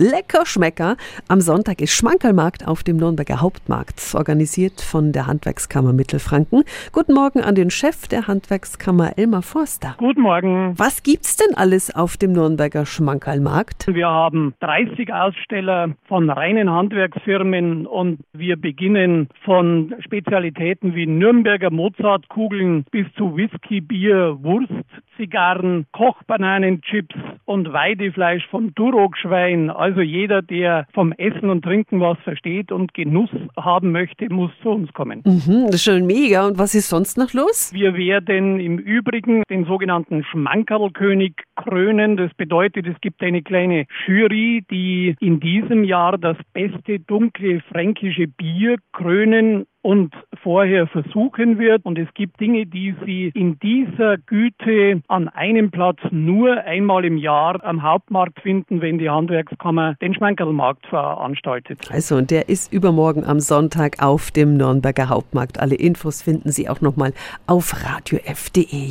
Lecker Schmecker. Am Sonntag ist Schmankerlmarkt auf dem Nürnberger Hauptmarkt, organisiert von der Handwerkskammer Mittelfranken. Guten Morgen an den Chef der Handwerkskammer Elmar Forster. Guten Morgen. Was gibt's denn alles auf dem Nürnberger Schmankerlmarkt? Wir haben 30 Aussteller von reinen Handwerksfirmen und wir beginnen von Spezialitäten wie Nürnberger Mozartkugeln bis zu Whisky, Bier, Wurst, Zigarren, Kochbananenchips und Weidefleisch vom Duroc-Schwein. Also jeder, der vom Essen und Trinken was versteht und Genuss haben möchte, muss zu uns kommen. Mhm, das ist schon mega. Und was ist sonst noch los? Wir werden im Übrigen den sogenannten Schmankerlkönig krönen. Das bedeutet, es gibt eine kleine Jury, die in diesem Jahr das beste dunkle fränkische Bier krönen und vorher versuchen wird. Und es gibt Dinge, die Sie in dieser Güte an einem Platz nur einmal im Jahr am Hauptmarkt finden, wenn die Handwerkskammer den Schmankerlmarkt veranstaltet. Also, und der ist übermorgen am Sonntag auf dem Nürnberger Hauptmarkt. Alle Infos finden Sie auch nochmal auf radiof.de.